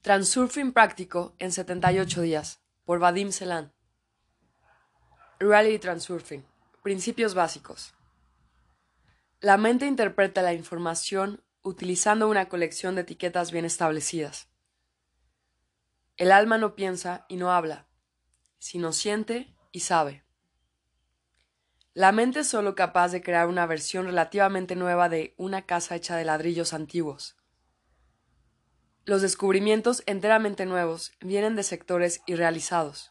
Transurfing práctico en 78 días, por Vadim Selan. Reality Transurfing. Principios básicos. La mente interpreta la información utilizando una colección de etiquetas bien establecidas. El alma no piensa y no habla, sino siente y sabe. La mente es solo capaz de crear una versión relativamente nueva de una casa hecha de ladrillos antiguos. Los descubrimientos enteramente nuevos vienen de sectores irrealizados.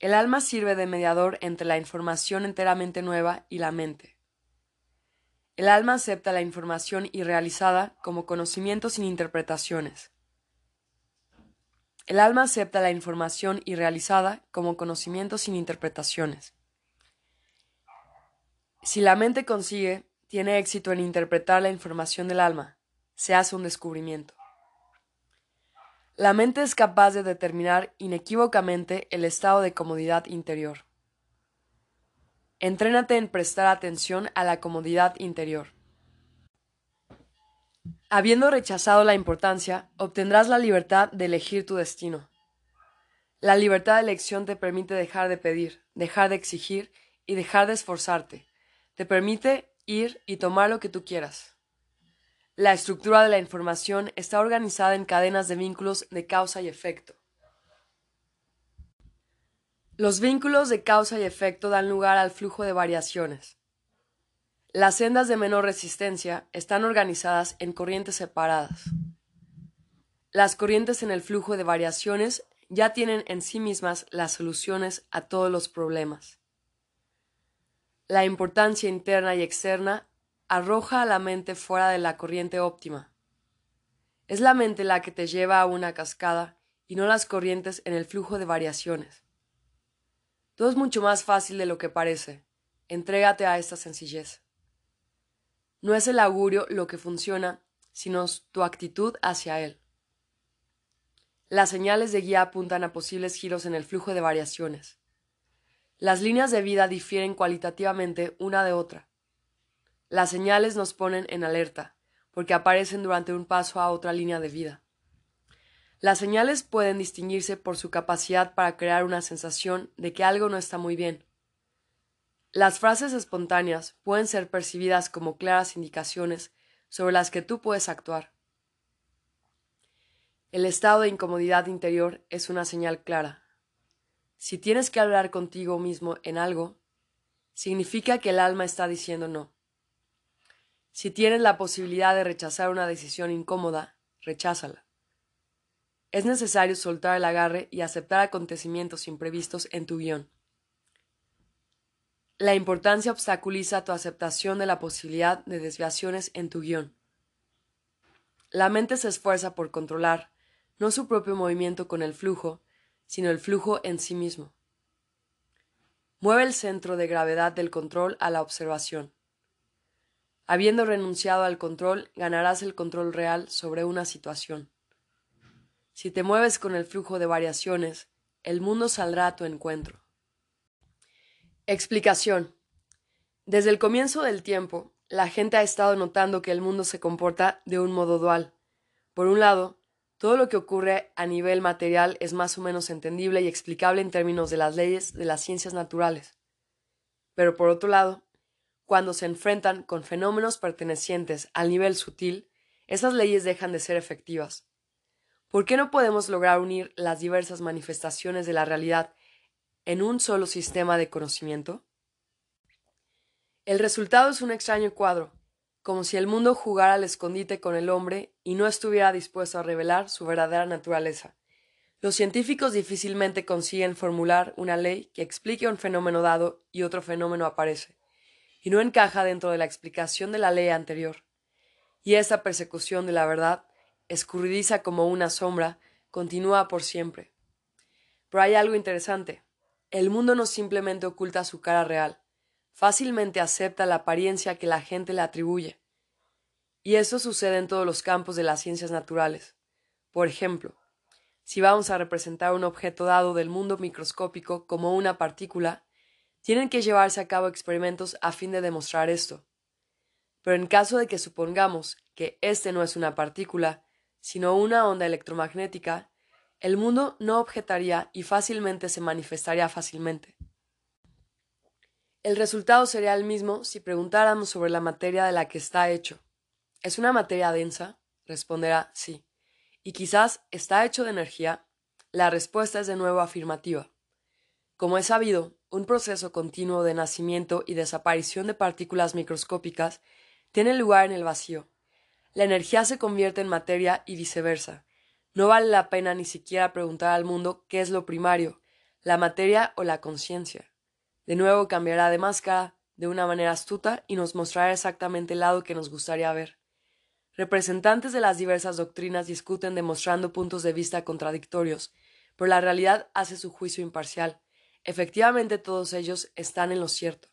El alma sirve de mediador entre la información enteramente nueva y la mente. El alma acepta la información irrealizada como conocimiento sin interpretaciones. El alma acepta la información irrealizada como conocimiento sin interpretaciones. Si la mente consigue, tiene éxito en interpretar la información del alma, se hace un descubrimiento. La mente es capaz de determinar inequívocamente el estado de comodidad interior. Entrénate en prestar atención a la comodidad interior. Habiendo rechazado la importancia, obtendrás la libertad de elegir tu destino. La libertad de elección te permite dejar de pedir, dejar de exigir y dejar de esforzarte. Te permite ir y tomar lo que tú quieras. La estructura de la información está organizada en cadenas de vínculos de causa y efecto. Los vínculos de causa y efecto dan lugar al flujo de variaciones. Las sendas de menor resistencia están organizadas en corrientes separadas. Las corrientes en el flujo de variaciones ya tienen en sí mismas las soluciones a todos los problemas. La importancia interna y externa arroja a la mente fuera de la corriente óptima. Es la mente la que te lleva a una cascada y no las corrientes en el flujo de variaciones. Todo es mucho más fácil de lo que parece. Entrégate a esta sencillez. No es el augurio lo que funciona, sino tu actitud hacia él. Las señales de guía apuntan a posibles giros en el flujo de variaciones. Las líneas de vida difieren cualitativamente una de otra. Las señales nos ponen en alerta, porque aparecen durante un paso a otra línea de vida. Las señales pueden distinguirse por su capacidad para crear una sensación de que algo no está muy bien. Las frases espontáneas pueden ser percibidas como claras indicaciones sobre las que tú puedes actuar. El estado de incomodidad interior es una señal clara. Si tienes que hablar contigo mismo en algo, significa que el alma está diciendo no. Si tienes la posibilidad de rechazar una decisión incómoda, recházala. Es necesario soltar el agarre y aceptar acontecimientos imprevistos en tu guion. La importancia obstaculiza tu aceptación de la posibilidad de desviaciones en tu guion. La mente se esfuerza por controlar no su propio movimiento con el flujo, sino el flujo en sí mismo. Mueve el centro de gravedad del control a la observación. Habiendo renunciado al control, ganarás el control real sobre una situación. Si te mueves con el flujo de variaciones, el mundo saldrá a tu encuentro. Explicación. Desde el comienzo del tiempo, la gente ha estado notando que el mundo se comporta de un modo dual. Por un lado, todo lo que ocurre a nivel material es más o menos entendible y explicable en términos de las leyes de las ciencias naturales. Pero por otro lado, cuando se enfrentan con fenómenos pertenecientes al nivel sutil, esas leyes dejan de ser efectivas. ¿Por qué no podemos lograr unir las diversas manifestaciones de la realidad en un solo sistema de conocimiento? El resultado es un extraño cuadro, como si el mundo jugara al escondite con el hombre y no estuviera dispuesto a revelar su verdadera naturaleza. Los científicos difícilmente consiguen formular una ley que explique un fenómeno dado y otro fenómeno aparece y no encaja dentro de la explicación de la ley anterior. Y esa persecución de la verdad, escurridiza como una sombra, continúa por siempre. Pero hay algo interesante. El mundo no simplemente oculta su cara real, fácilmente acepta la apariencia que la gente le atribuye. Y eso sucede en todos los campos de las ciencias naturales. Por ejemplo, si vamos a representar un objeto dado del mundo microscópico como una partícula, tienen que llevarse a cabo experimentos a fin de demostrar esto. Pero en caso de que supongamos que este no es una partícula, sino una onda electromagnética, el mundo no objetaría y fácilmente se manifestaría fácilmente. El resultado sería el mismo si preguntáramos sobre la materia de la que está hecho. ¿Es una materia densa? Responderá sí. ¿Y quizás está hecho de energía? La respuesta es de nuevo afirmativa. Como es sabido, un proceso continuo de nacimiento y desaparición de partículas microscópicas tiene lugar en el vacío. La energía se convierte en materia y viceversa. No vale la pena ni siquiera preguntar al mundo qué es lo primario, la materia o la conciencia. De nuevo cambiará de máscara de una manera astuta y nos mostrará exactamente el lado que nos gustaría ver. Representantes de las diversas doctrinas discuten demostrando puntos de vista contradictorios, pero la realidad hace su juicio imparcial. Efectivamente todos ellos están en lo cierto.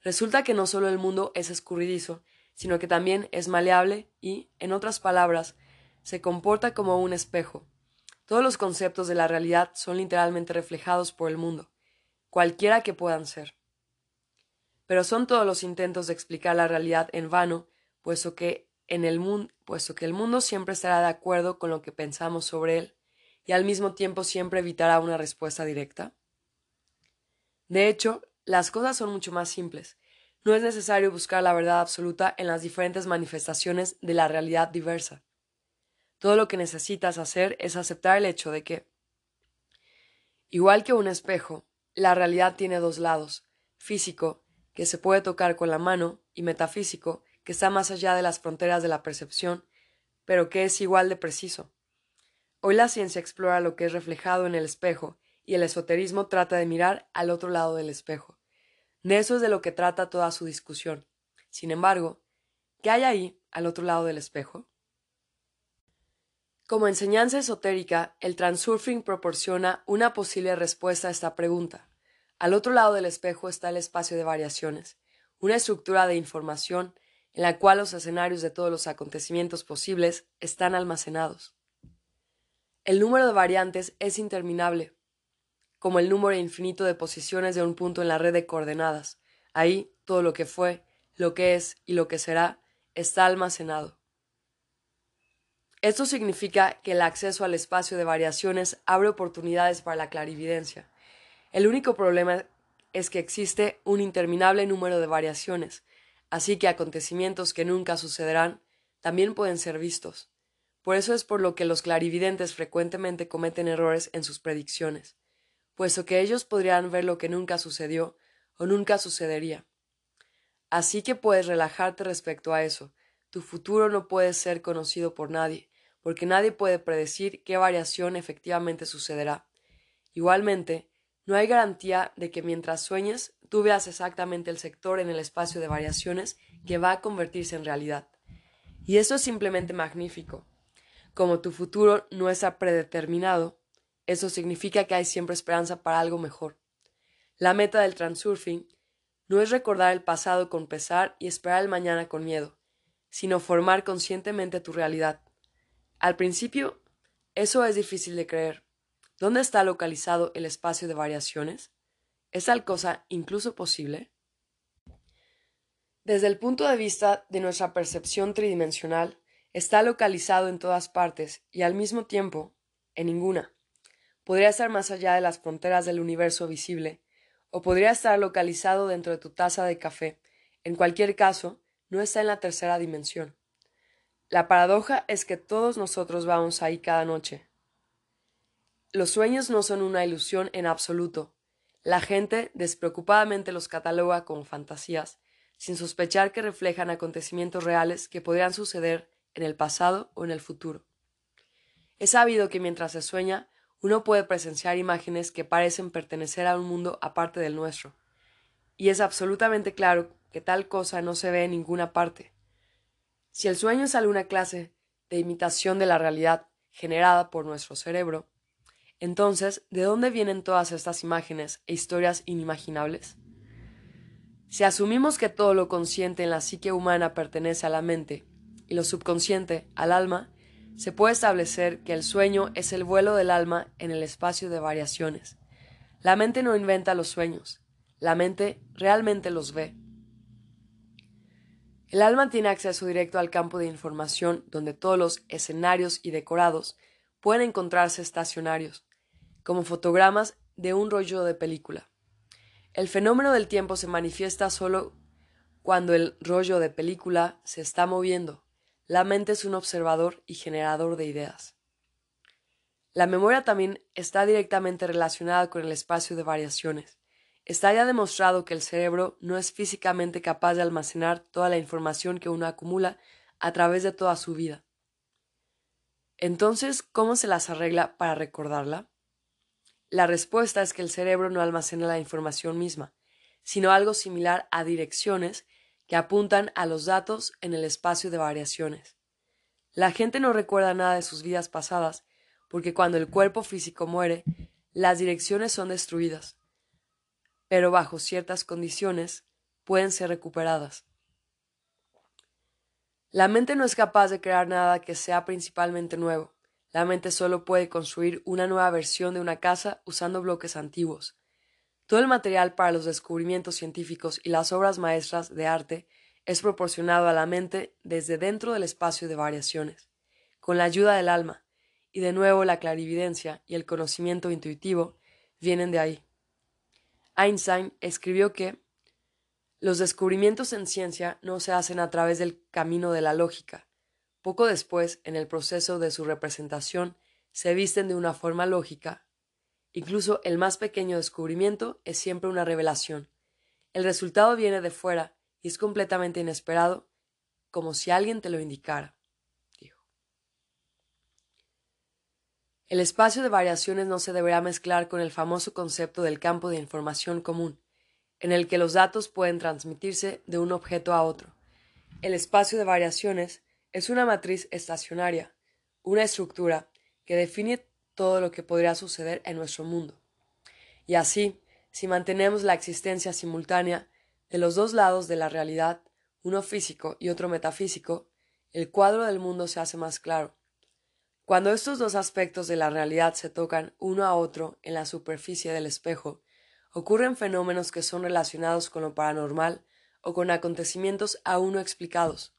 Resulta que no solo el mundo es escurridizo, sino que también es maleable y, en otras palabras, se comporta como un espejo. Todos los conceptos de la realidad son literalmente reflejados por el mundo cualquiera que puedan ser. Pero son todos los intentos de explicar la realidad en vano, puesto que en el puesto que el mundo siempre estará de acuerdo con lo que pensamos sobre él, y al mismo tiempo siempre evitará una respuesta directa. De hecho, las cosas son mucho más simples. No es necesario buscar la verdad absoluta en las diferentes manifestaciones de la realidad diversa. Todo lo que necesitas hacer es aceptar el hecho de que, igual que un espejo, la realidad tiene dos lados, físico, que se puede tocar con la mano, y metafísico, que está más allá de las fronteras de la percepción, pero que es igual de preciso. Hoy la ciencia explora lo que es reflejado en el espejo, y el esoterismo trata de mirar al otro lado del espejo. De eso es de lo que trata toda su discusión. Sin embargo, ¿qué hay ahí, al otro lado del espejo? Como enseñanza esotérica, el transurfing proporciona una posible respuesta a esta pregunta. Al otro lado del espejo está el espacio de variaciones, una estructura de información en la cual los escenarios de todos los acontecimientos posibles están almacenados. El número de variantes es interminable, como el número infinito de posiciones de un punto en la red de coordenadas. Ahí todo lo que fue, lo que es y lo que será está almacenado. Esto significa que el acceso al espacio de variaciones abre oportunidades para la clarividencia. El único problema es que existe un interminable número de variaciones, así que acontecimientos que nunca sucederán también pueden ser vistos. Por eso es por lo que los clarividentes frecuentemente cometen errores en sus predicciones, puesto que ellos podrían ver lo que nunca sucedió o nunca sucedería. Así que puedes relajarte respecto a eso. Tu futuro no puede ser conocido por nadie porque nadie puede predecir qué variación efectivamente sucederá. Igualmente, no hay garantía de que mientras sueñes tú veas exactamente el sector en el espacio de variaciones que va a convertirse en realidad. Y eso es simplemente magnífico. Como tu futuro no está predeterminado, eso significa que hay siempre esperanza para algo mejor. La meta del transurfing no es recordar el pasado con pesar y esperar el mañana con miedo, sino formar conscientemente tu realidad. Al principio, eso es difícil de creer. ¿Dónde está localizado el espacio de variaciones? ¿Es tal cosa incluso posible? Desde el punto de vista de nuestra percepción tridimensional, está localizado en todas partes y al mismo tiempo en ninguna. Podría estar más allá de las fronteras del universo visible, o podría estar localizado dentro de tu taza de café. En cualquier caso, no está en la tercera dimensión. La paradoja es que todos nosotros vamos ahí cada noche. Los sueños no son una ilusión en absoluto. La gente despreocupadamente los cataloga como fantasías, sin sospechar que reflejan acontecimientos reales que podrían suceder en el pasado o en el futuro. Es sabido que mientras se sueña, uno puede presenciar imágenes que parecen pertenecer a un mundo aparte del nuestro, y es absolutamente claro que tal cosa no se ve en ninguna parte. Si el sueño es alguna clase de imitación de la realidad generada por nuestro cerebro, entonces, ¿de dónde vienen todas estas imágenes e historias inimaginables? Si asumimos que todo lo consciente en la psique humana pertenece a la mente y lo subconsciente al alma, se puede establecer que el sueño es el vuelo del alma en el espacio de variaciones. La mente no inventa los sueños, la mente realmente los ve. El alma tiene acceso directo al campo de información donde todos los escenarios y decorados pueden encontrarse estacionarios, como fotogramas de un rollo de película. El fenómeno del tiempo se manifiesta solo cuando el rollo de película se está moviendo. La mente es un observador y generador de ideas. La memoria también está directamente relacionada con el espacio de variaciones. Está ya demostrado que el cerebro no es físicamente capaz de almacenar toda la información que uno acumula a través de toda su vida. Entonces, ¿cómo se las arregla para recordarla? La respuesta es que el cerebro no almacena la información misma, sino algo similar a direcciones que apuntan a los datos en el espacio de variaciones. La gente no recuerda nada de sus vidas pasadas, porque cuando el cuerpo físico muere, las direcciones son destruidas pero bajo ciertas condiciones pueden ser recuperadas. La mente no es capaz de crear nada que sea principalmente nuevo. La mente solo puede construir una nueva versión de una casa usando bloques antiguos. Todo el material para los descubrimientos científicos y las obras maestras de arte es proporcionado a la mente desde dentro del espacio de variaciones, con la ayuda del alma, y de nuevo la clarividencia y el conocimiento intuitivo vienen de ahí. Einstein escribió que los descubrimientos en ciencia no se hacen a través del camino de la lógica. Poco después, en el proceso de su representación, se visten de una forma lógica. Incluso el más pequeño descubrimiento es siempre una revelación. El resultado viene de fuera y es completamente inesperado, como si alguien te lo indicara. El espacio de variaciones no se deberá mezclar con el famoso concepto del campo de información común, en el que los datos pueden transmitirse de un objeto a otro. El espacio de variaciones es una matriz estacionaria, una estructura que define todo lo que podría suceder en nuestro mundo. Y así, si mantenemos la existencia simultánea de los dos lados de la realidad, uno físico y otro metafísico, el cuadro del mundo se hace más claro cuando estos dos aspectos de la realidad se tocan uno a otro en la superficie del espejo, ocurren fenómenos que son relacionados con lo paranormal o con acontecimientos aún no explicados.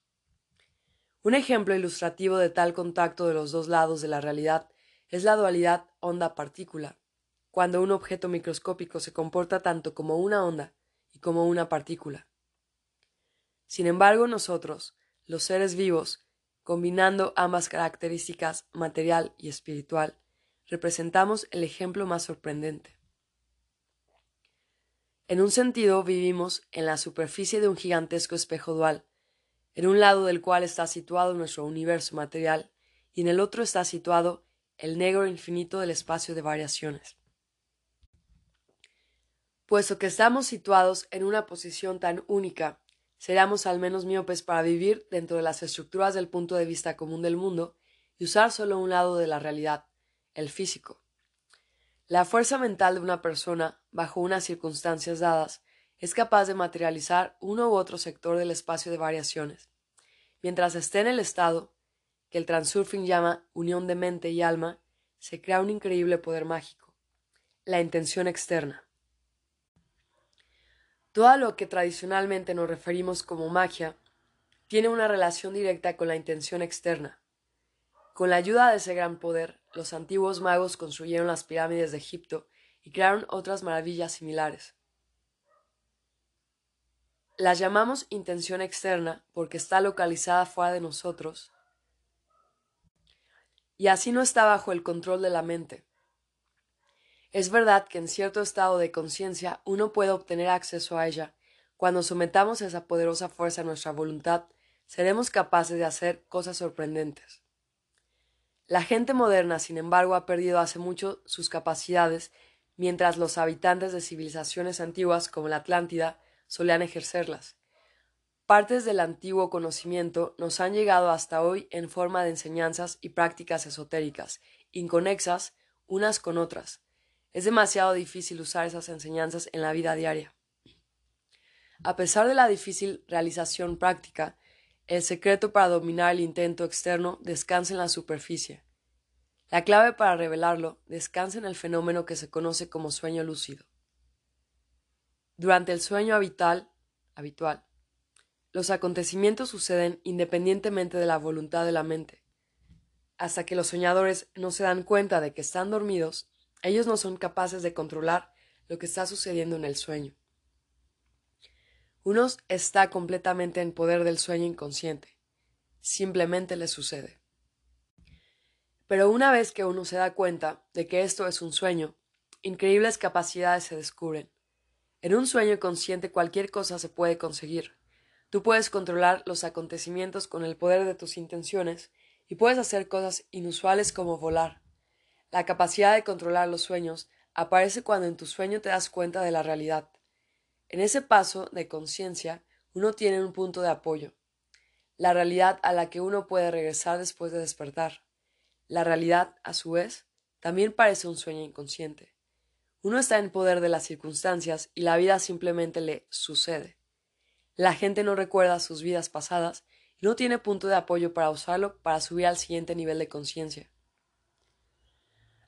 Un ejemplo ilustrativo de tal contacto de los dos lados de la realidad es la dualidad onda-partícula, cuando un objeto microscópico se comporta tanto como una onda y como una partícula. Sin embargo, nosotros, los seres vivos, Combinando ambas características material y espiritual, representamos el ejemplo más sorprendente. En un sentido, vivimos en la superficie de un gigantesco espejo dual, en un lado del cual está situado nuestro universo material y en el otro está situado el negro infinito del espacio de variaciones. Puesto que estamos situados en una posición tan única Seríamos al menos miopes para vivir dentro de las estructuras del punto de vista común del mundo y usar solo un lado de la realidad, el físico. La fuerza mental de una persona, bajo unas circunstancias dadas, es capaz de materializar uno u otro sector del espacio de variaciones. Mientras esté en el estado, que el transurfing llama unión de mente y alma, se crea un increíble poder mágico, la intención externa. Todo lo que tradicionalmente nos referimos como magia tiene una relación directa con la intención externa. Con la ayuda de ese gran poder, los antiguos magos construyeron las pirámides de Egipto y crearon otras maravillas similares. Las llamamos intención externa porque está localizada fuera de nosotros y así no está bajo el control de la mente. Es verdad que en cierto estado de conciencia uno puede obtener acceso a ella. Cuando sometamos esa poderosa fuerza a nuestra voluntad, seremos capaces de hacer cosas sorprendentes. La gente moderna, sin embargo, ha perdido hace mucho sus capacidades, mientras los habitantes de civilizaciones antiguas como la Atlántida solían ejercerlas. Partes del antiguo conocimiento nos han llegado hasta hoy en forma de enseñanzas y prácticas esotéricas, inconexas unas con otras, es demasiado difícil usar esas enseñanzas en la vida diaria. A pesar de la difícil realización práctica, el secreto para dominar el intento externo descansa en la superficie. La clave para revelarlo descansa en el fenómeno que se conoce como sueño lúcido. Durante el sueño habitual, habitual, Los acontecimientos suceden independientemente de la voluntad de la mente. Hasta que los soñadores no se dan cuenta de que están dormidos, ellos no son capaces de controlar lo que está sucediendo en el sueño. Uno está completamente en poder del sueño inconsciente. Simplemente le sucede. Pero una vez que uno se da cuenta de que esto es un sueño, increíbles capacidades se descubren. En un sueño consciente cualquier cosa se puede conseguir. Tú puedes controlar los acontecimientos con el poder de tus intenciones y puedes hacer cosas inusuales como volar. La capacidad de controlar los sueños aparece cuando en tu sueño te das cuenta de la realidad. En ese paso de conciencia, uno tiene un punto de apoyo, la realidad a la que uno puede regresar después de despertar. La realidad, a su vez, también parece un sueño inconsciente. Uno está en poder de las circunstancias y la vida simplemente le sucede. La gente no recuerda sus vidas pasadas y no tiene punto de apoyo para usarlo para subir al siguiente nivel de conciencia.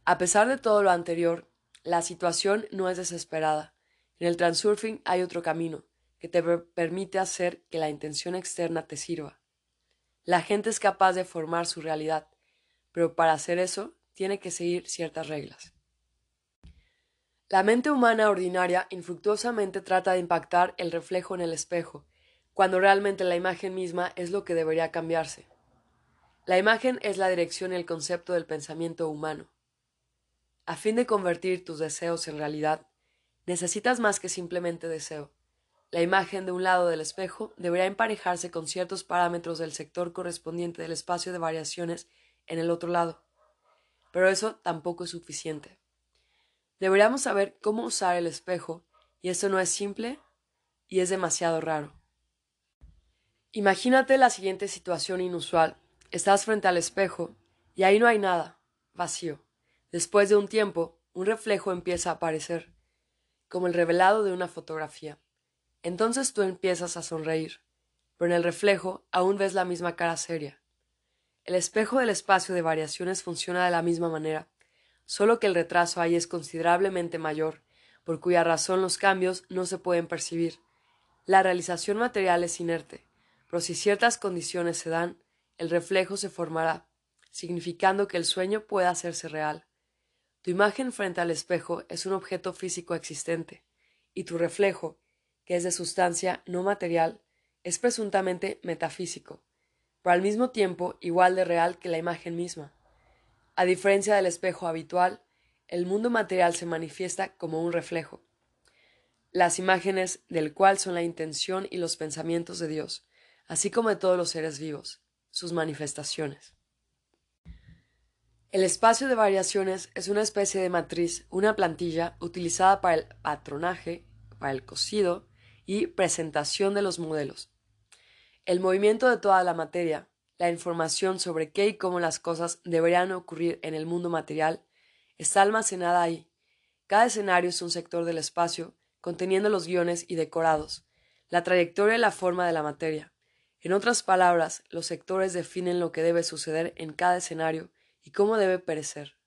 A pesar de todo lo anterior, la situación no es desesperada. En el transurfing hay otro camino que te permite hacer que la intención externa te sirva. La gente es capaz de formar su realidad, pero para hacer eso tiene que seguir ciertas reglas. La mente humana ordinaria infructuosamente trata de impactar el reflejo en el espejo, cuando realmente la imagen misma es lo que debería cambiarse. La imagen es la dirección y el concepto del pensamiento humano. A fin de convertir tus deseos en realidad, necesitas más que simplemente deseo. La imagen de un lado del espejo debería emparejarse con ciertos parámetros del sector correspondiente del espacio de variaciones en el otro lado. Pero eso tampoco es suficiente. Deberíamos saber cómo usar el espejo, y eso no es simple y es demasiado raro. Imagínate la siguiente situación inusual. Estás frente al espejo y ahí no hay nada, vacío. Después de un tiempo, un reflejo empieza a aparecer, como el revelado de una fotografía. Entonces tú empiezas a sonreír, pero en el reflejo aún ves la misma cara seria. El espejo del espacio de variaciones funciona de la misma manera solo que el retraso ahí es considerablemente mayor, por cuya razón los cambios no se pueden percibir. La realización material es inerte, pero si ciertas condiciones se dan, el reflejo se formará, significando que el sueño pueda hacerse real. Tu imagen frente al espejo es un objeto físico existente, y tu reflejo, que es de sustancia no material, es presuntamente metafísico, pero al mismo tiempo igual de real que la imagen misma. A diferencia del espejo habitual, el mundo material se manifiesta como un reflejo, las imágenes del cual son la intención y los pensamientos de Dios, así como de todos los seres vivos, sus manifestaciones. El espacio de variaciones es una especie de matriz, una plantilla utilizada para el patronaje, para el cosido y presentación de los modelos. El movimiento de toda la materia, la información sobre qué y cómo las cosas deberían ocurrir en el mundo material está almacenada ahí. Cada escenario es un sector del espacio, conteniendo los guiones y decorados, la trayectoria y la forma de la materia. En otras palabras, los sectores definen lo que debe suceder en cada escenario y cómo debe perecer,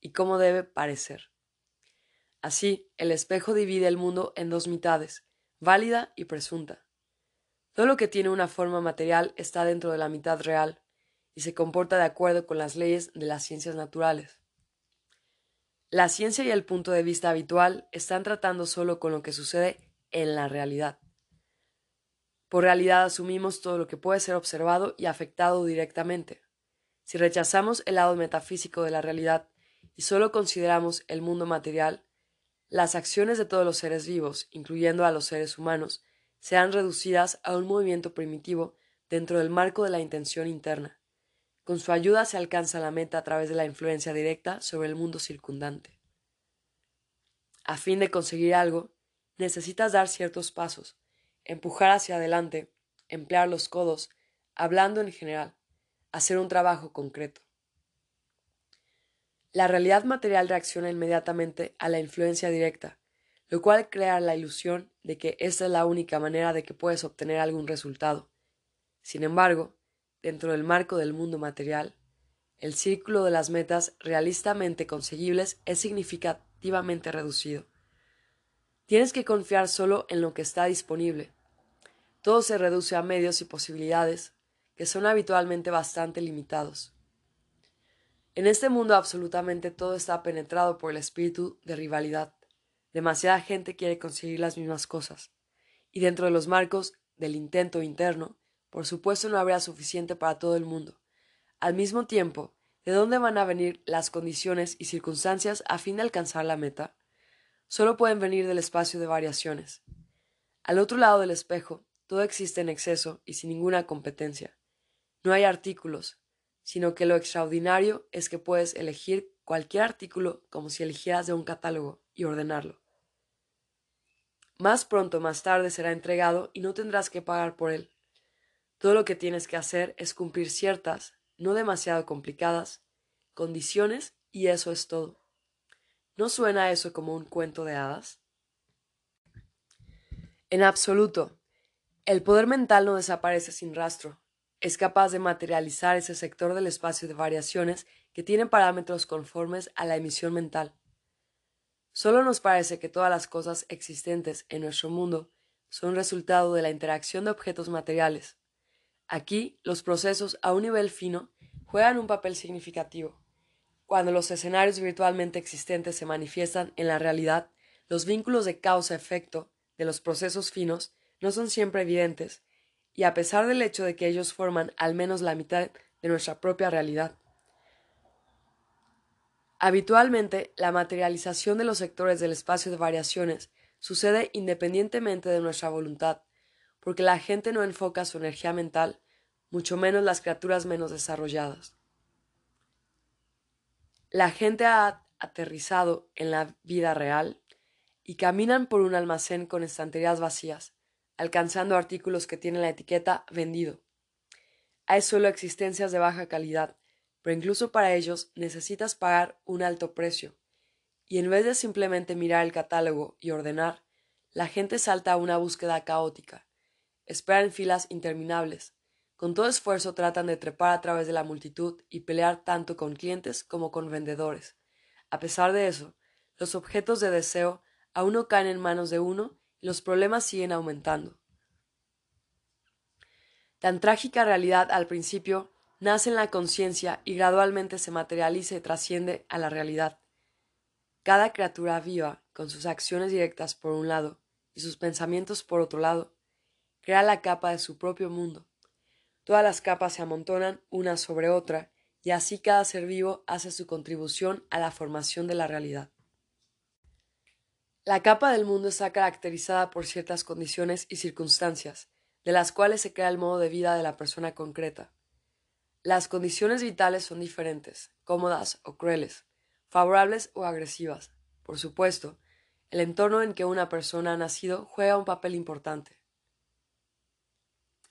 y cómo debe parecer. Así, el espejo divide el mundo en dos mitades, válida y presunta. Todo lo que tiene una forma material está dentro de la mitad real y se comporta de acuerdo con las leyes de las ciencias naturales. La ciencia y el punto de vista habitual están tratando solo con lo que sucede en la realidad. Por realidad asumimos todo lo que puede ser observado y afectado directamente. Si rechazamos el lado metafísico de la realidad y solo consideramos el mundo material, las acciones de todos los seres vivos, incluyendo a los seres humanos, sean reducidas a un movimiento primitivo dentro del marco de la intención interna. Con su ayuda se alcanza la meta a través de la influencia directa sobre el mundo circundante. A fin de conseguir algo, necesitas dar ciertos pasos, empujar hacia adelante, emplear los codos, hablando en general, hacer un trabajo concreto. La realidad material reacciona inmediatamente a la influencia directa, lo cual crea la ilusión de que esta es la única manera de que puedes obtener algún resultado. Sin embargo, dentro del marco del mundo material, el círculo de las metas realistamente conseguibles es significativamente reducido. Tienes que confiar solo en lo que está disponible. todo se reduce a medios y posibilidades que son habitualmente bastante limitados. En este mundo absolutamente todo está penetrado por el espíritu de rivalidad. Demasiada gente quiere conseguir las mismas cosas. Y dentro de los marcos del intento interno, por supuesto no habrá suficiente para todo el mundo. Al mismo tiempo, ¿de dónde van a venir las condiciones y circunstancias a fin de alcanzar la meta? Solo pueden venir del espacio de variaciones. Al otro lado del espejo, todo existe en exceso y sin ninguna competencia. No hay artículos, sino que lo extraordinario es que puedes elegir cualquier artículo como si eligieras de un catálogo y ordenarlo. Más pronto más tarde será entregado y no tendrás que pagar por él. Todo lo que tienes que hacer es cumplir ciertas, no demasiado complicadas, condiciones y eso es todo. ¿No suena eso como un cuento de hadas? En absoluto. El poder mental no desaparece sin rastro. Es capaz de materializar ese sector del espacio de variaciones que tiene parámetros conformes a la emisión mental. Solo nos parece que todas las cosas existentes en nuestro mundo son resultado de la interacción de objetos materiales. Aquí, los procesos a un nivel fino juegan un papel significativo. Cuando los escenarios virtualmente existentes se manifiestan en la realidad, los vínculos de causa-efecto de los procesos finos no son siempre evidentes, y a pesar del hecho de que ellos forman al menos la mitad de nuestra propia realidad. Habitualmente, la materialización de los sectores del espacio de variaciones sucede independientemente de nuestra voluntad, porque la gente no enfoca su energía mental, mucho menos las criaturas menos desarrolladas. La gente ha aterrizado en la vida real y caminan por un almacén con estanterías vacías, alcanzando artículos que tienen la etiqueta vendido. Hay solo existencias de baja calidad, pero incluso para ellos necesitas pagar un alto precio. Y en vez de simplemente mirar el catálogo y ordenar, la gente salta a una búsqueda caótica. Esperan filas interminables. Con todo esfuerzo tratan de trepar a través de la multitud y pelear tanto con clientes como con vendedores. A pesar de eso, los objetos de deseo aún no caen en manos de uno y los problemas siguen aumentando. Tan trágica realidad al principio nace en la conciencia y gradualmente se materializa y trasciende a la realidad. Cada criatura viva, con sus acciones directas por un lado y sus pensamientos por otro lado, crea la capa de su propio mundo. Todas las capas se amontonan una sobre otra, y así cada ser vivo hace su contribución a la formación de la realidad. La capa del mundo está caracterizada por ciertas condiciones y circunstancias, de las cuales se crea el modo de vida de la persona concreta. Las condiciones vitales son diferentes, cómodas o crueles, favorables o agresivas. Por supuesto, el entorno en que una persona ha nacido juega un papel importante.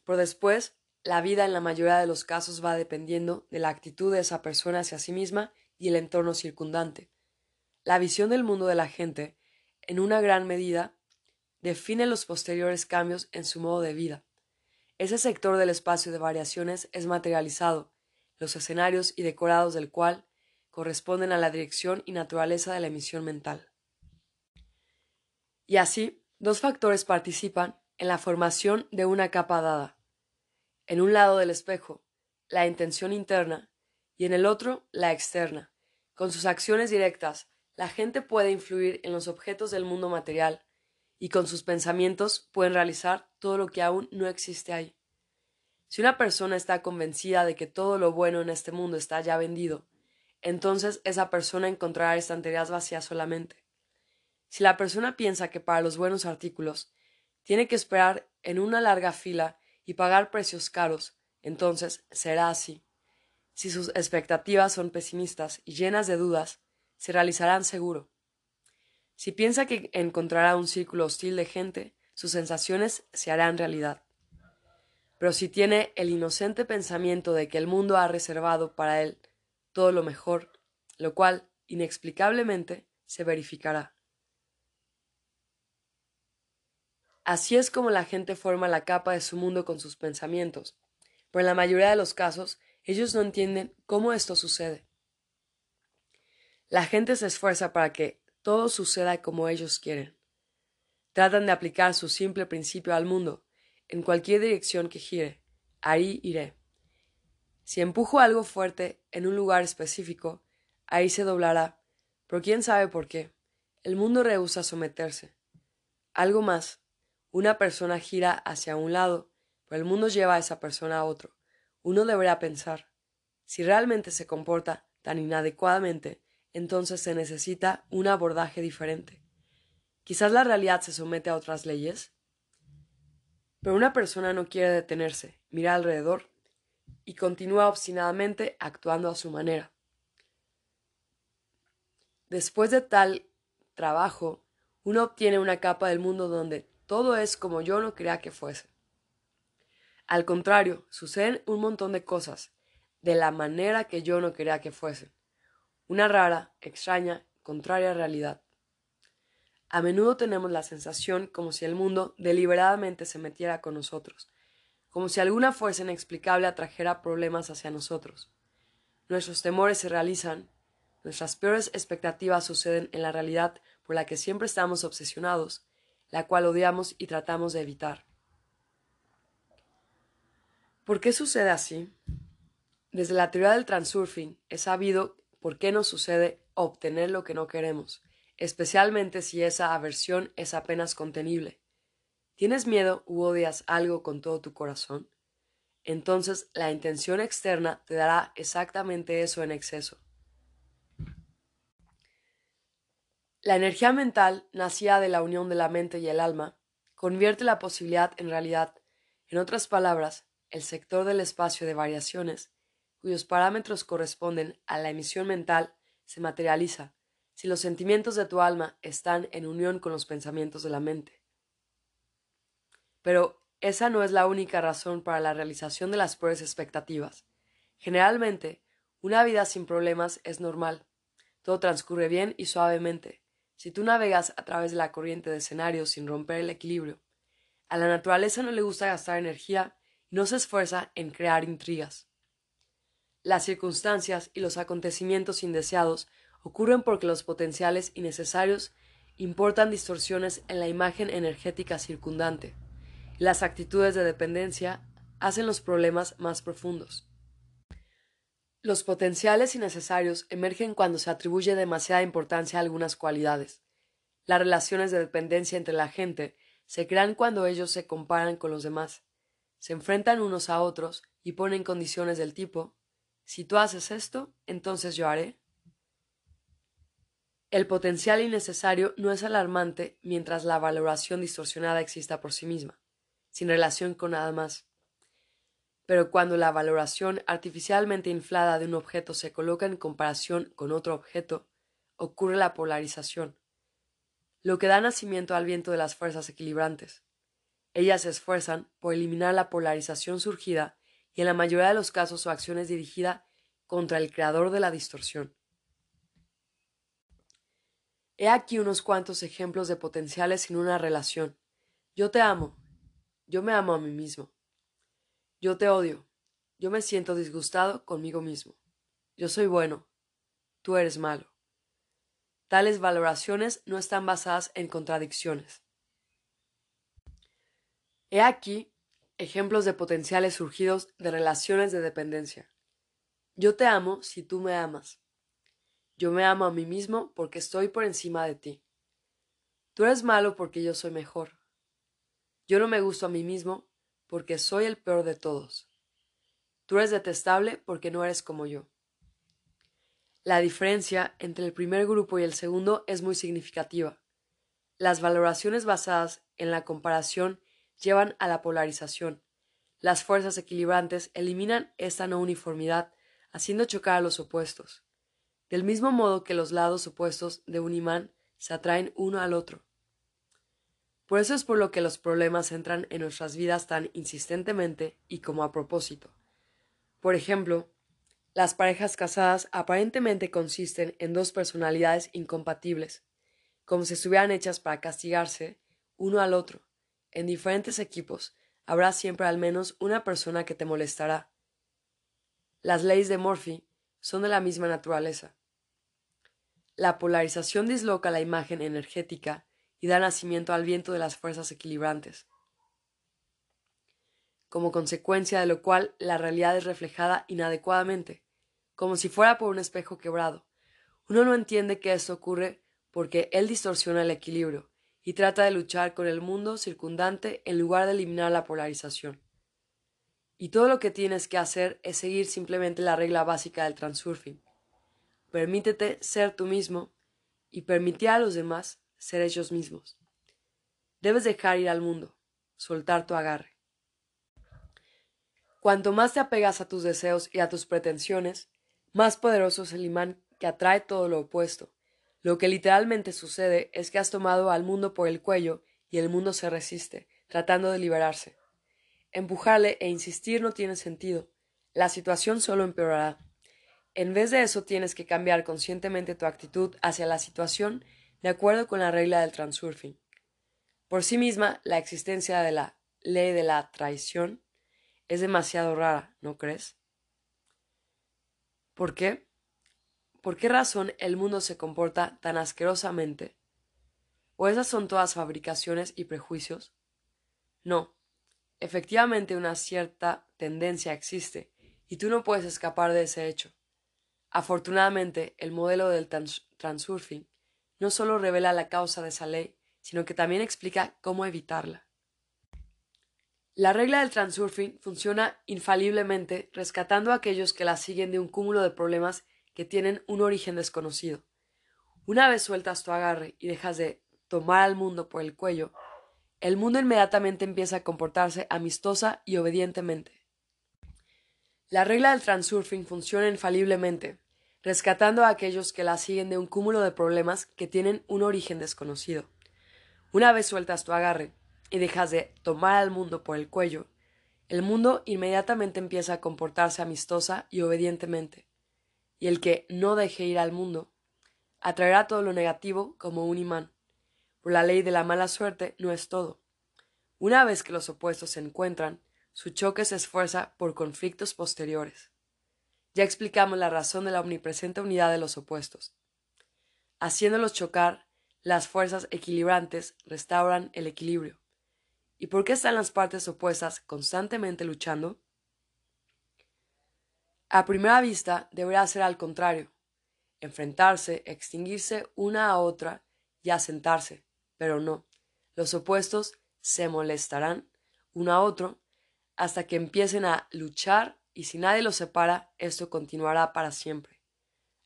Por después, la vida en la mayoría de los casos va dependiendo de la actitud de esa persona hacia sí misma y el entorno circundante. La visión del mundo de la gente, en una gran medida, define los posteriores cambios en su modo de vida. Ese sector del espacio de variaciones es materializado, los escenarios y decorados del cual corresponden a la dirección y naturaleza de la emisión mental. Y así, dos factores participan en la formación de una capa dada. En un lado del espejo, la intención interna, y en el otro, la externa. Con sus acciones directas, la gente puede influir en los objetos del mundo material, y con sus pensamientos pueden realizar todo lo que aún no existe ahí. Si una persona está convencida de que todo lo bueno en este mundo está ya vendido, entonces esa persona encontrará estanterías vacías solamente. Si la persona piensa que para los buenos artículos tiene que esperar en una larga fila y pagar precios caros, entonces será así. Si sus expectativas son pesimistas y llenas de dudas, se realizarán seguro. Si piensa que encontrará un círculo hostil de gente, sus sensaciones se harán realidad. Pero si tiene el inocente pensamiento de que el mundo ha reservado para él todo lo mejor, lo cual, inexplicablemente, se verificará. Así es como la gente forma la capa de su mundo con sus pensamientos, pero en la mayoría de los casos ellos no entienden cómo esto sucede. La gente se esfuerza para que todo suceda como ellos quieren. Tratan de aplicar su simple principio al mundo. en cualquier dirección que gire, ahí iré. Si empujo algo fuerte en un lugar específico, ahí se doblará, pero quién sabe por qué. El mundo rehúsa someterse. Algo más, una persona gira hacia un lado, pero el mundo lleva a esa persona a otro. Uno deberá pensar, si realmente se comporta tan inadecuadamente, entonces se necesita un abordaje diferente. Quizás la realidad se somete a otras leyes. Pero una persona no quiere detenerse, mira alrededor y continúa obstinadamente actuando a su manera. Después de tal trabajo, uno obtiene una capa del mundo donde todo es como yo no quería que fuese. Al contrario, suceden un montón de cosas de la manera que yo no quería que fuesen. Una rara, extraña, contraria realidad. A menudo tenemos la sensación como si el mundo deliberadamente se metiera con nosotros, como si alguna fuerza inexplicable atrajera problemas hacia nosotros. Nuestros temores se realizan, nuestras peores expectativas suceden en la realidad por la que siempre estamos obsesionados, la cual odiamos y tratamos de evitar. ¿Por qué sucede así? Desde la teoría del transurfing es sabido por qué nos sucede obtener lo que no queremos, especialmente si esa aversión es apenas contenible. ¿Tienes miedo u odias algo con todo tu corazón? Entonces la intención externa te dará exactamente eso en exceso. La energía mental, nacida de la unión de la mente y el alma, convierte la posibilidad en realidad. En otras palabras, el sector del espacio de variaciones, cuyos parámetros corresponden a la emisión mental, se materializa si los sentimientos de tu alma están en unión con los pensamientos de la mente. Pero esa no es la única razón para la realización de las peores expectativas. Generalmente, una vida sin problemas es normal. Todo transcurre bien y suavemente. Si tú navegas a través de la corriente de escenarios sin romper el equilibrio, a la naturaleza no le gusta gastar energía y no se esfuerza en crear intrigas. Las circunstancias y los acontecimientos indeseados ocurren porque los potenciales innecesarios importan distorsiones en la imagen energética circundante. Las actitudes de dependencia hacen los problemas más profundos. Los potenciales innecesarios emergen cuando se atribuye demasiada importancia a algunas cualidades. Las relaciones de dependencia entre la gente se crean cuando ellos se comparan con los demás, se enfrentan unos a otros y ponen condiciones del tipo si tú haces esto, entonces yo haré. El potencial innecesario no es alarmante mientras la valoración distorsionada exista por sí misma sin relación con nada más. Pero cuando la valoración artificialmente inflada de un objeto se coloca en comparación con otro objeto, ocurre la polarización, lo que da nacimiento al viento de las fuerzas equilibrantes. Ellas se esfuerzan por eliminar la polarización surgida y en la mayoría de los casos su acción es dirigida contra el creador de la distorsión. He aquí unos cuantos ejemplos de potenciales sin una relación. Yo te amo, yo me amo a mí mismo. Yo te odio. Yo me siento disgustado conmigo mismo. Yo soy bueno. Tú eres malo. Tales valoraciones no están basadas en contradicciones. He aquí ejemplos de potenciales surgidos de relaciones de dependencia. Yo te amo si tú me amas. Yo me amo a mí mismo porque estoy por encima de ti. Tú eres malo porque yo soy mejor. Yo no me gusto a mí mismo porque soy el peor de todos. Tú eres detestable porque no eres como yo. La diferencia entre el primer grupo y el segundo es muy significativa. Las valoraciones basadas en la comparación llevan a la polarización. Las fuerzas equilibrantes eliminan esta no uniformidad, haciendo chocar a los opuestos. Del mismo modo que los lados opuestos de un imán se atraen uno al otro. Por eso es por lo que los problemas entran en nuestras vidas tan insistentemente y como a propósito. Por ejemplo, las parejas casadas aparentemente consisten en dos personalidades incompatibles, como si estuvieran hechas para castigarse uno al otro. En diferentes equipos habrá siempre al menos una persona que te molestará. Las leyes de Morphy son de la misma naturaleza. La polarización disloca la imagen energética y da nacimiento al viento de las fuerzas equilibrantes. como consecuencia de lo cual la realidad es reflejada inadecuadamente, como si fuera por un espejo quebrado. Uno no entiende que esto ocurre porque él distorsiona el equilibrio y trata de luchar con el mundo circundante en lugar de eliminar la polarización. Y todo lo que tienes que hacer es seguir simplemente la regla básica del transurfing. Permítete ser tú mismo y permitir a los demás ser ellos mismos. Debes dejar ir al mundo, soltar tu agarre. Cuanto más te apegas a tus deseos y a tus pretensiones, más poderoso es el imán que atrae todo lo opuesto. Lo que literalmente sucede es que has tomado al mundo por el cuello y el mundo se resiste, tratando de liberarse. Empujarle e insistir no tiene sentido. La situación solo empeorará. En vez de eso tienes que cambiar conscientemente tu actitud hacia la situación de acuerdo con la regla del transurfing. Por sí misma, la existencia de la ley de la traición es demasiado rara, ¿no crees? ¿Por qué? ¿Por qué razón el mundo se comporta tan asquerosamente? ¿O esas son todas fabricaciones y prejuicios? No. Efectivamente una cierta tendencia existe, y tú no puedes escapar de ese hecho. Afortunadamente, el modelo del transurfing no solo revela la causa de esa ley, sino que también explica cómo evitarla. La regla del transurfing funciona infaliblemente rescatando a aquellos que la siguen de un cúmulo de problemas que tienen un origen desconocido. Una vez sueltas tu agarre y dejas de tomar al mundo por el cuello, el mundo inmediatamente empieza a comportarse amistosa y obedientemente. La regla del transurfing funciona infaliblemente, rescatando a aquellos que la siguen de un cúmulo de problemas que tienen un origen desconocido. Una vez sueltas tu agarre y dejas de tomar al mundo por el cuello, el mundo inmediatamente empieza a comportarse amistosa y obedientemente, y el que no deje ir al mundo atraerá todo lo negativo como un imán. Por la ley de la mala suerte no es todo. Una vez que los opuestos se encuentran, su choque se esfuerza por conflictos posteriores. Ya explicamos la razón de la omnipresente unidad de los opuestos. Haciéndolos chocar, las fuerzas equilibrantes restauran el equilibrio. ¿Y por qué están las partes opuestas constantemente luchando? A primera vista debería ser al contrario, enfrentarse, extinguirse una a otra y asentarse, pero no. Los opuestos se molestarán uno a otro hasta que empiecen a luchar y si nadie los separa, esto continuará para siempre.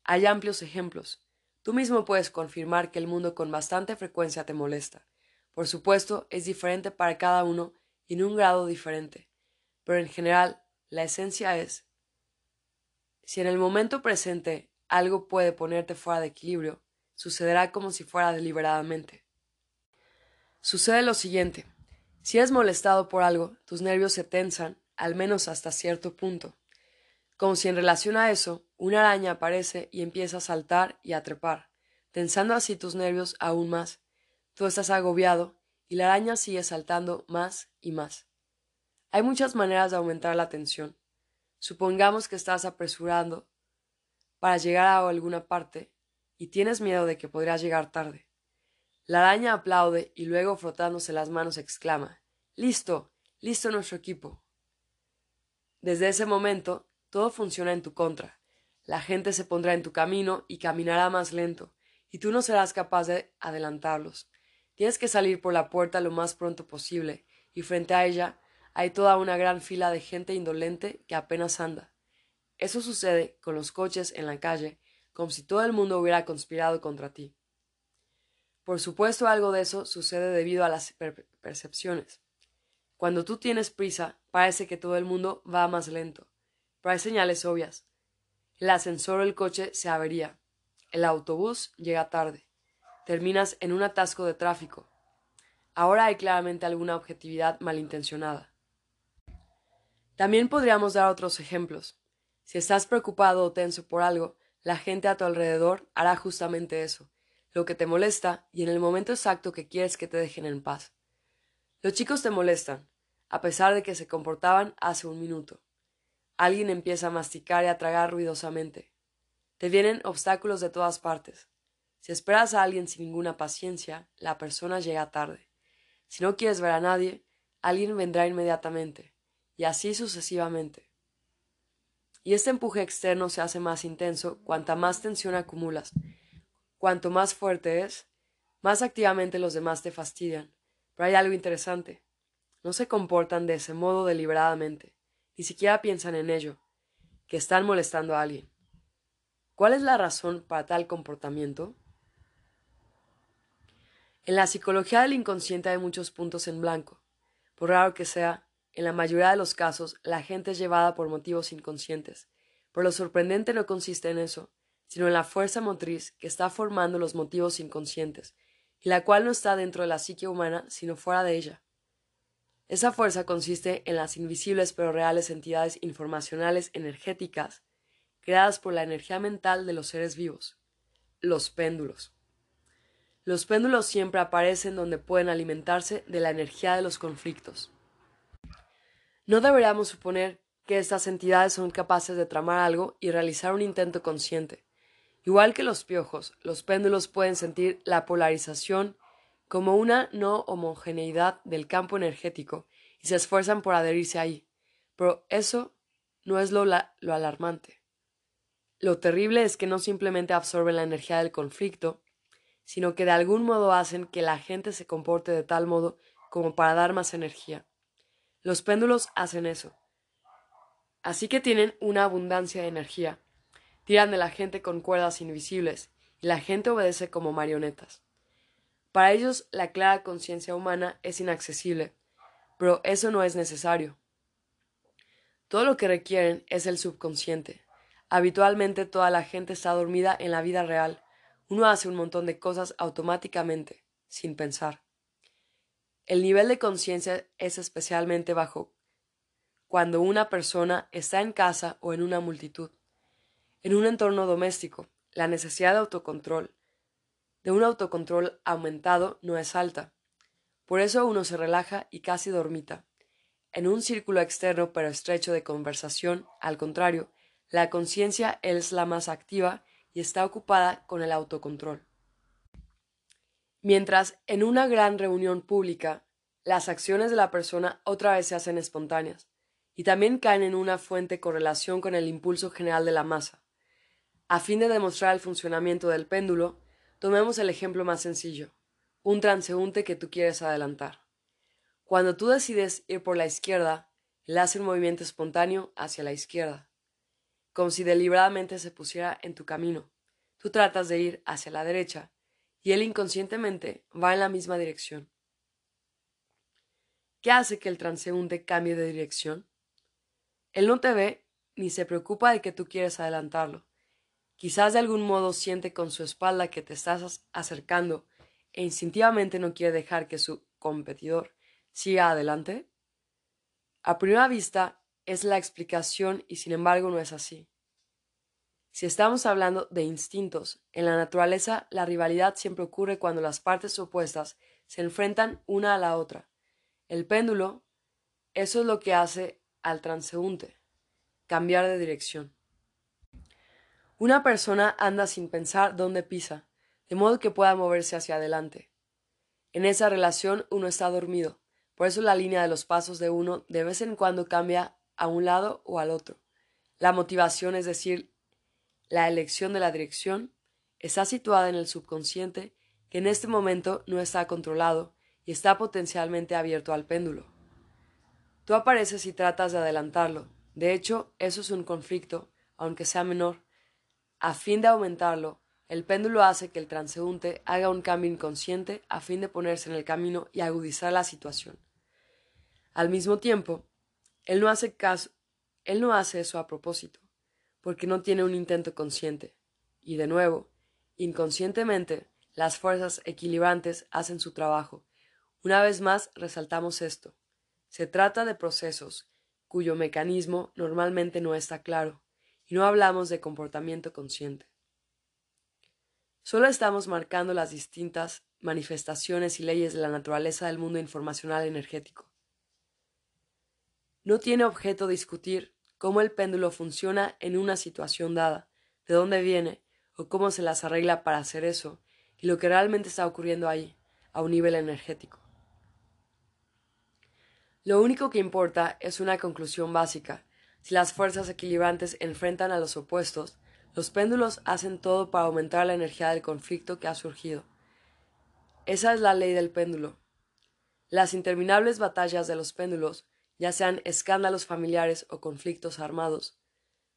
Hay amplios ejemplos. Tú mismo puedes confirmar que el mundo con bastante frecuencia te molesta. Por supuesto, es diferente para cada uno y en un grado diferente, pero en general, la esencia es si en el momento presente algo puede ponerte fuera de equilibrio, sucederá como si fuera deliberadamente. Sucede lo siguiente. Si eres molestado por algo, tus nervios se tensan al menos hasta cierto punto. Como si en relación a eso, una araña aparece y empieza a saltar y a trepar, tensando así tus nervios aún más. Tú estás agobiado y la araña sigue saltando más y más. Hay muchas maneras de aumentar la tensión. Supongamos que estás apresurando para llegar a alguna parte y tienes miedo de que podrías llegar tarde. La araña aplaude y luego frotándose las manos exclama Listo, listo nuestro equipo. Desde ese momento, todo funciona en tu contra. La gente se pondrá en tu camino y caminará más lento, y tú no serás capaz de adelantarlos. Tienes que salir por la puerta lo más pronto posible, y frente a ella hay toda una gran fila de gente indolente que apenas anda. Eso sucede con los coches en la calle, como si todo el mundo hubiera conspirado contra ti. Por supuesto algo de eso sucede debido a las percepciones. Cuando tú tienes prisa, parece que todo el mundo va más lento, pero hay señales obvias. El ascensor o el coche se avería. El autobús llega tarde. Terminas en un atasco de tráfico. Ahora hay claramente alguna objetividad malintencionada. También podríamos dar otros ejemplos. Si estás preocupado o tenso por algo, la gente a tu alrededor hará justamente eso, lo que te molesta y en el momento exacto que quieres que te dejen en paz. Los chicos te molestan, a pesar de que se comportaban hace un minuto. Alguien empieza a masticar y a tragar ruidosamente. Te vienen obstáculos de todas partes. Si esperas a alguien sin ninguna paciencia, la persona llega tarde. Si no quieres ver a nadie, alguien vendrá inmediatamente. Y así sucesivamente. Y este empuje externo se hace más intenso cuanta más tensión acumulas. Cuanto más fuerte es, más activamente los demás te fastidian. Pero hay algo interesante. No se comportan de ese modo deliberadamente, ni siquiera piensan en ello, que están molestando a alguien. ¿Cuál es la razón para tal comportamiento? En la psicología del inconsciente hay muchos puntos en blanco. Por raro que sea, en la mayoría de los casos la gente es llevada por motivos inconscientes. Pero lo sorprendente no consiste en eso, sino en la fuerza motriz que está formando los motivos inconscientes, y la cual no está dentro de la psique humana, sino fuera de ella. Esa fuerza consiste en las invisibles pero reales entidades informacionales energéticas creadas por la energía mental de los seres vivos, los péndulos. Los péndulos siempre aparecen donde pueden alimentarse de la energía de los conflictos. No deberíamos suponer que estas entidades son capaces de tramar algo y realizar un intento consciente. Igual que los piojos, los péndulos pueden sentir la polarización como una no homogeneidad del campo energético y se esfuerzan por adherirse ahí. Pero eso no es lo, lo alarmante. Lo terrible es que no simplemente absorben la energía del conflicto, sino que de algún modo hacen que la gente se comporte de tal modo como para dar más energía. Los péndulos hacen eso. Así que tienen una abundancia de energía. Tiran de la gente con cuerdas invisibles, y la gente obedece como marionetas. Para ellos la clara conciencia humana es inaccesible, pero eso no es necesario. Todo lo que requieren es el subconsciente. Habitualmente toda la gente está dormida en la vida real, uno hace un montón de cosas automáticamente, sin pensar. El nivel de conciencia es especialmente bajo cuando una persona está en casa o en una multitud. En un entorno doméstico, la necesidad de autocontrol, de un autocontrol aumentado, no es alta. Por eso uno se relaja y casi dormita. En un círculo externo pero estrecho de conversación, al contrario, la conciencia es la más activa y está ocupada con el autocontrol. Mientras en una gran reunión pública las acciones de la persona otra vez se hacen espontáneas y también caen en una fuente correlación con el impulso general de la masa. A fin de demostrar el funcionamiento del péndulo, tomemos el ejemplo más sencillo, un transeúnte que tú quieres adelantar. Cuando tú decides ir por la izquierda, él hace un movimiento espontáneo hacia la izquierda como si deliberadamente se pusiera en tu camino. Tú tratas de ir hacia la derecha y él inconscientemente va en la misma dirección. ¿Qué hace que el transeúnte cambie de dirección? Él no te ve ni se preocupa de que tú quieres adelantarlo. Quizás de algún modo siente con su espalda que te estás acercando e instintivamente no quiere dejar que su competidor siga adelante. A primera vista, es la explicación y sin embargo no es así. Si estamos hablando de instintos, en la naturaleza la rivalidad siempre ocurre cuando las partes opuestas se enfrentan una a la otra. El péndulo, eso es lo que hace al transeúnte, cambiar de dirección. Una persona anda sin pensar dónde pisa, de modo que pueda moverse hacia adelante. En esa relación uno está dormido, por eso la línea de los pasos de uno de vez en cuando cambia a un lado o al otro. La motivación, es decir, la elección de la dirección, está situada en el subconsciente que en este momento no está controlado y está potencialmente abierto al péndulo. Tú apareces y tratas de adelantarlo. De hecho, eso es un conflicto, aunque sea menor. A fin de aumentarlo, el péndulo hace que el transeúnte haga un cambio inconsciente a fin de ponerse en el camino y agudizar la situación. Al mismo tiempo, él no hace caso, él no hace eso a propósito, porque no tiene un intento consciente. Y de nuevo, inconscientemente, las fuerzas equilibrantes hacen su trabajo. Una vez más resaltamos esto. Se trata de procesos cuyo mecanismo normalmente no está claro, y no hablamos de comportamiento consciente. Solo estamos marcando las distintas manifestaciones y leyes de la naturaleza del mundo informacional energético no tiene objeto discutir cómo el péndulo funciona en una situación dada, de dónde viene o cómo se las arregla para hacer eso y lo que realmente está ocurriendo ahí, a un nivel energético. Lo único que importa es una conclusión básica. Si las fuerzas equilibrantes enfrentan a los opuestos, los péndulos hacen todo para aumentar la energía del conflicto que ha surgido. Esa es la ley del péndulo. Las interminables batallas de los péndulos, ya sean escándalos familiares o conflictos armados,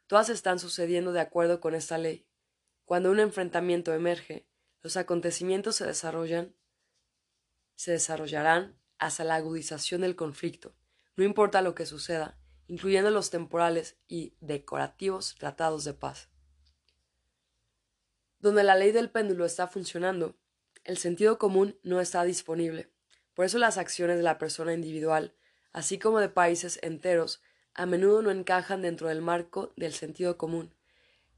todas están sucediendo de acuerdo con esta ley. Cuando un enfrentamiento emerge, los acontecimientos se desarrollan, se desarrollarán hasta la agudización del conflicto, no importa lo que suceda, incluyendo los temporales y decorativos tratados de paz. Donde la ley del péndulo está funcionando, el sentido común no está disponible. Por eso las acciones de la persona individual, así como de países enteros, a menudo no encajan dentro del marco del sentido común.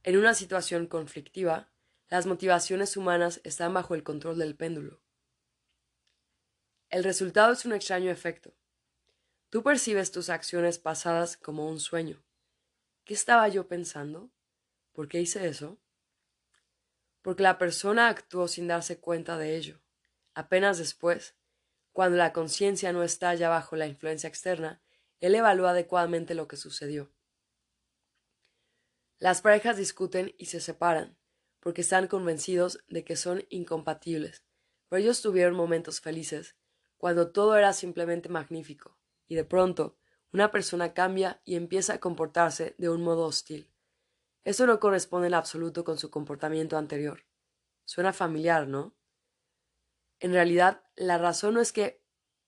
En una situación conflictiva, las motivaciones humanas están bajo el control del péndulo. El resultado es un extraño efecto. Tú percibes tus acciones pasadas como un sueño. ¿Qué estaba yo pensando? ¿Por qué hice eso? Porque la persona actuó sin darse cuenta de ello. Apenas después, cuando la conciencia no está ya bajo la influencia externa, él evalúa adecuadamente lo que sucedió. Las parejas discuten y se separan, porque están convencidos de que son incompatibles, pero ellos tuvieron momentos felices cuando todo era simplemente magnífico, y de pronto una persona cambia y empieza a comportarse de un modo hostil. Eso no corresponde en absoluto con su comportamiento anterior. Suena familiar, ¿no? En realidad, la razón no es que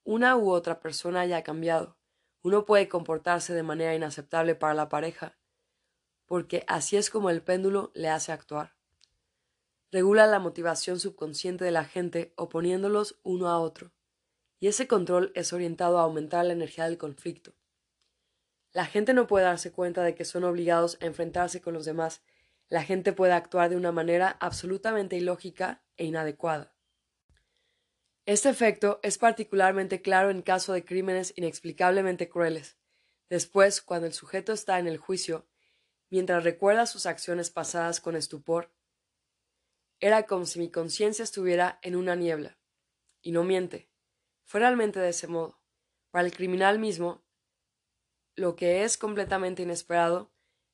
una u otra persona haya cambiado. Uno puede comportarse de manera inaceptable para la pareja, porque así es como el péndulo le hace actuar. Regula la motivación subconsciente de la gente oponiéndolos uno a otro y ese control es orientado a aumentar la energía del conflicto. La gente no puede darse cuenta de que son obligados a enfrentarse con los demás. La gente puede actuar de una manera absolutamente ilógica e inadecuada. Este efecto es particularmente claro en caso de crímenes inexplicablemente crueles. Después, cuando el sujeto está en el juicio, mientras recuerda sus acciones pasadas con estupor, era como si mi conciencia estuviera en una niebla. Y no miente. Fue realmente de ese modo. Para el criminal mismo, lo que es completamente inesperado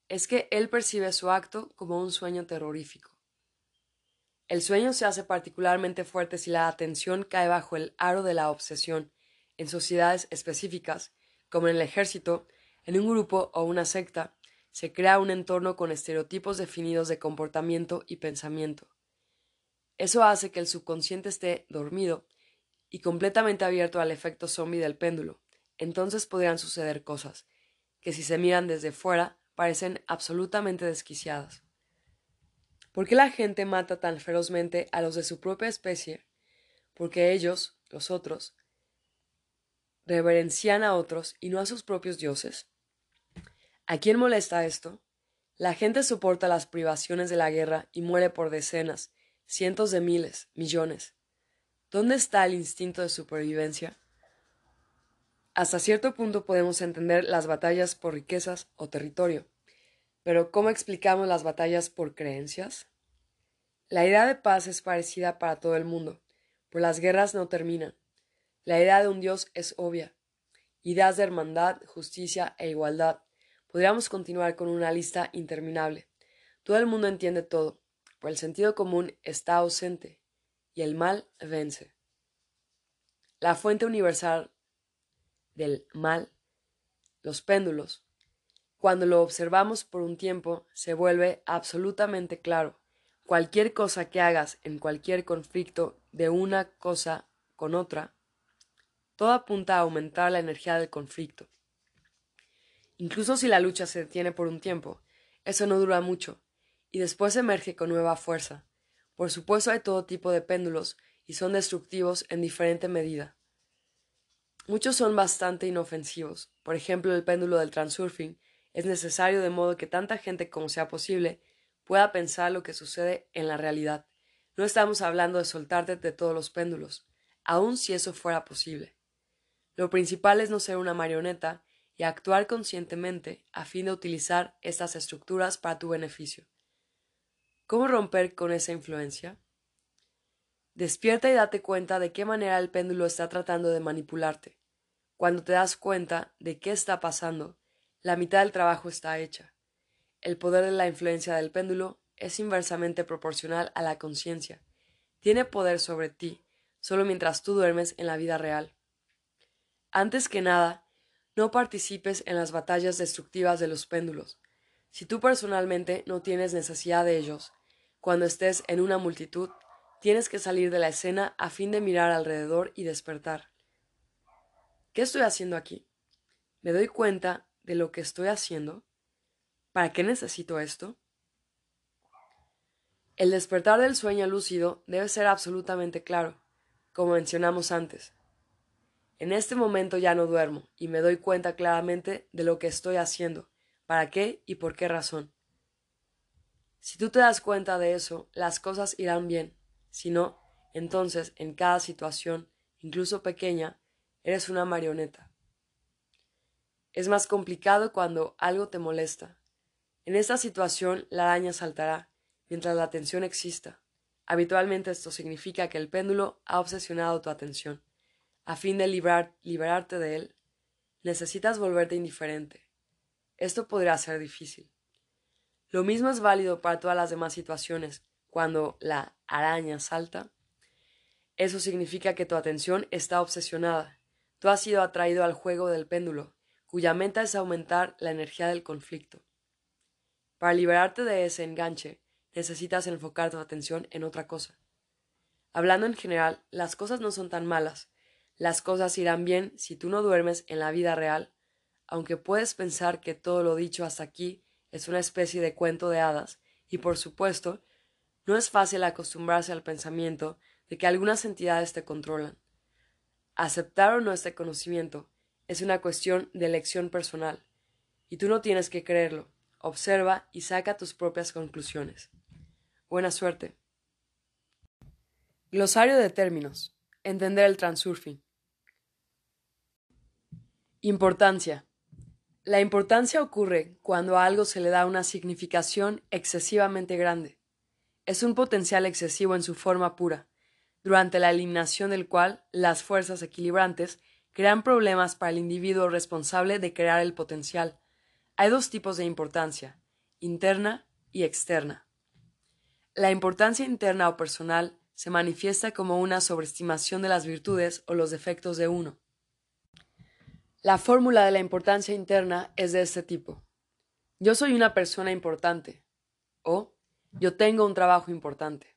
es que él percibe su acto como un sueño terrorífico. El sueño se hace particularmente fuerte si la atención cae bajo el aro de la obsesión en sociedades específicas, como en el ejército, en un grupo o una secta, se crea un entorno con estereotipos definidos de comportamiento y pensamiento. Eso hace que el subconsciente esté dormido y completamente abierto al efecto zombie del péndulo, entonces podrían suceder cosas que si se miran desde fuera parecen absolutamente desquiciadas. ¿Por qué la gente mata tan ferozmente a los de su propia especie? Porque ellos, los otros, reverencian a otros y no a sus propios dioses. ¿A quién molesta esto? La gente soporta las privaciones de la guerra y muere por decenas, cientos de miles, millones. ¿Dónde está el instinto de supervivencia? Hasta cierto punto podemos entender las batallas por riquezas o territorio, pero ¿cómo explicamos las batallas por creencias? La idea de paz es parecida para todo el mundo, pero las guerras no terminan. La idea de un Dios es obvia. Ideas de hermandad, justicia e igualdad. Podríamos continuar con una lista interminable. Todo el mundo entiende todo, pero el sentido común está ausente y el mal vence. La fuente universal del mal, los péndulos, cuando lo observamos por un tiempo, se vuelve absolutamente claro. Cualquier cosa que hagas en cualquier conflicto de una cosa con otra, todo apunta a aumentar la energía del conflicto. Incluso si la lucha se detiene por un tiempo, eso no dura mucho, y después emerge con nueva fuerza. Por supuesto hay todo tipo de péndulos y son destructivos en diferente medida. Muchos son bastante inofensivos. Por ejemplo, el péndulo del transurfing es necesario de modo que tanta gente como sea posible pueda pensar lo que sucede en la realidad. No estamos hablando de soltarte de todos los péndulos, aun si eso fuera posible. Lo principal es no ser una marioneta y actuar conscientemente a fin de utilizar estas estructuras para tu beneficio. ¿Cómo romper con esa influencia? Despierta y date cuenta de qué manera el péndulo está tratando de manipularte. Cuando te das cuenta de qué está pasando, la mitad del trabajo está hecha. El poder de la influencia del péndulo es inversamente proporcional a la conciencia. Tiene poder sobre ti solo mientras tú duermes en la vida real. Antes que nada, no participes en las batallas destructivas de los péndulos. Si tú personalmente no tienes necesidad de ellos, cuando estés en una multitud, tienes que salir de la escena a fin de mirar alrededor y despertar. ¿Qué estoy haciendo aquí? ¿Me doy cuenta de lo que estoy haciendo? ¿Para qué necesito esto? El despertar del sueño lúcido debe ser absolutamente claro, como mencionamos antes. En este momento ya no duermo y me doy cuenta claramente de lo que estoy haciendo, para qué y por qué razón. Si tú te das cuenta de eso, las cosas irán bien. Si no, entonces en cada situación, incluso pequeña, eres una marioneta. Es más complicado cuando algo te molesta. En esta situación la araña saltará, mientras la atención exista. Habitualmente esto significa que el péndulo ha obsesionado tu atención. A fin de liberarte de él, necesitas volverte indiferente. Esto podrá ser difícil. Lo mismo es válido para todas las demás situaciones. Cuando la araña salta, eso significa que tu atención está obsesionada. Tú has sido atraído al juego del péndulo, cuya meta es aumentar la energía del conflicto. Para liberarte de ese enganche, necesitas enfocar tu atención en otra cosa. Hablando en general, las cosas no son tan malas, las cosas irán bien si tú no duermes en la vida real, aunque puedes pensar que todo lo dicho hasta aquí es una especie de cuento de hadas, y por supuesto, no es fácil acostumbrarse al pensamiento de que algunas entidades te controlan. Aceptar o no este conocimiento es una cuestión de elección personal, y tú no tienes que creerlo. Observa y saca tus propias conclusiones. Buena suerte. Glosario de términos. Entender el transurfing. Importancia. La importancia ocurre cuando a algo se le da una significación excesivamente grande. Es un potencial excesivo en su forma pura, durante la eliminación del cual las fuerzas equilibrantes crean problemas para el individuo responsable de crear el potencial. Hay dos tipos de importancia, interna y externa. La importancia interna o personal se manifiesta como una sobreestimación de las virtudes o los defectos de uno. La fórmula de la importancia interna es de este tipo. Yo soy una persona importante o yo tengo un trabajo importante.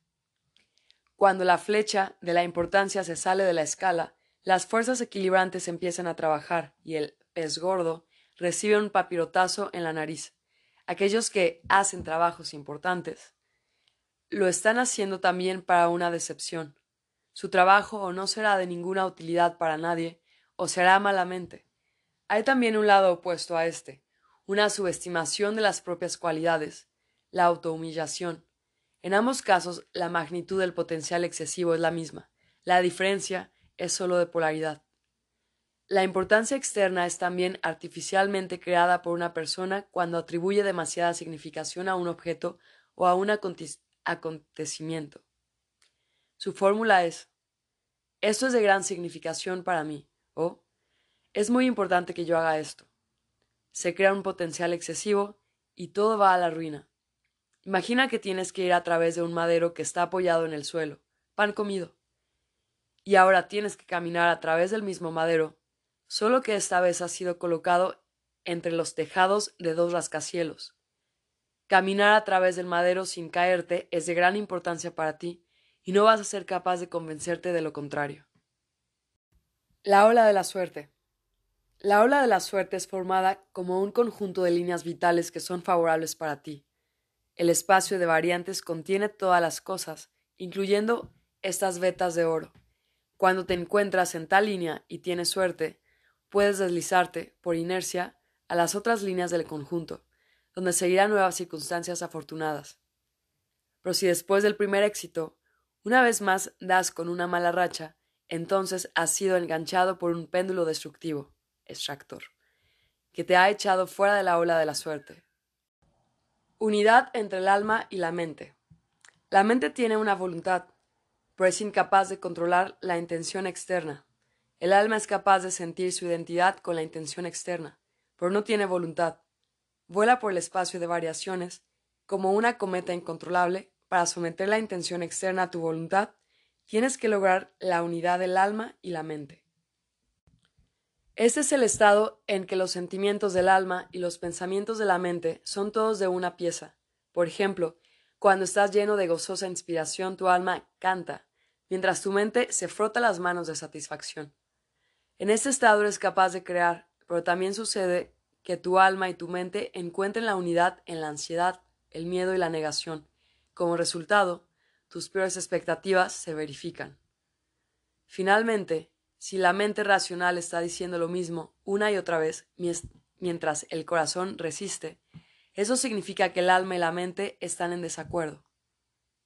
Cuando la flecha de la importancia se sale de la escala, las fuerzas equilibrantes empiezan a trabajar y el pez gordo recibe un papirotazo en la nariz. Aquellos que hacen trabajos importantes lo están haciendo también para una decepción. Su trabajo o no será de ninguna utilidad para nadie, o será malamente. Hay también un lado opuesto a este, una subestimación de las propias cualidades, la autohumillación. En ambos casos, la magnitud del potencial excesivo es la misma. La diferencia es sólo de polaridad. La importancia externa es también artificialmente creada por una persona cuando atribuye demasiada significación a un objeto o a un acontecimiento. Su fórmula es esto es de gran significación para mí, o es muy importante que yo haga esto. Se crea un potencial excesivo y todo va a la ruina. Imagina que tienes que ir a través de un madero que está apoyado en el suelo, pan comido. Y ahora tienes que caminar a través del mismo madero, solo que esta vez ha sido colocado entre los tejados de dos rascacielos. Caminar a través del madero sin caerte es de gran importancia para ti, y no vas a ser capaz de convencerte de lo contrario. La ola de la suerte. La ola de la suerte es formada como un conjunto de líneas vitales que son favorables para ti. El espacio de variantes contiene todas las cosas, incluyendo estas vetas de oro. Cuando te encuentras en tal línea y tienes suerte, puedes deslizarte, por inercia, a las otras líneas del conjunto, donde seguirán nuevas circunstancias afortunadas. Pero si después del primer éxito, una vez más das con una mala racha, entonces has sido enganchado por un péndulo destructivo extractor, que te ha echado fuera de la ola de la suerte. Unidad entre el alma y la mente. La mente tiene una voluntad, pero es incapaz de controlar la intención externa. El alma es capaz de sentir su identidad con la intención externa, pero no tiene voluntad. Vuela por el espacio de variaciones, como una cometa incontrolable, para someter la intención externa a tu voluntad, tienes que lograr la unidad del alma y la mente. Este es el estado en que los sentimientos del alma y los pensamientos de la mente son todos de una pieza. Por ejemplo, cuando estás lleno de gozosa inspiración, tu alma canta, mientras tu mente se frota las manos de satisfacción. En este estado eres capaz de crear, pero también sucede que tu alma y tu mente encuentren la unidad en la ansiedad, el miedo y la negación. Como resultado, tus peores expectativas se verifican. Finalmente, si la mente racional está diciendo lo mismo una y otra vez mientras el corazón resiste, eso significa que el alma y la mente están en desacuerdo.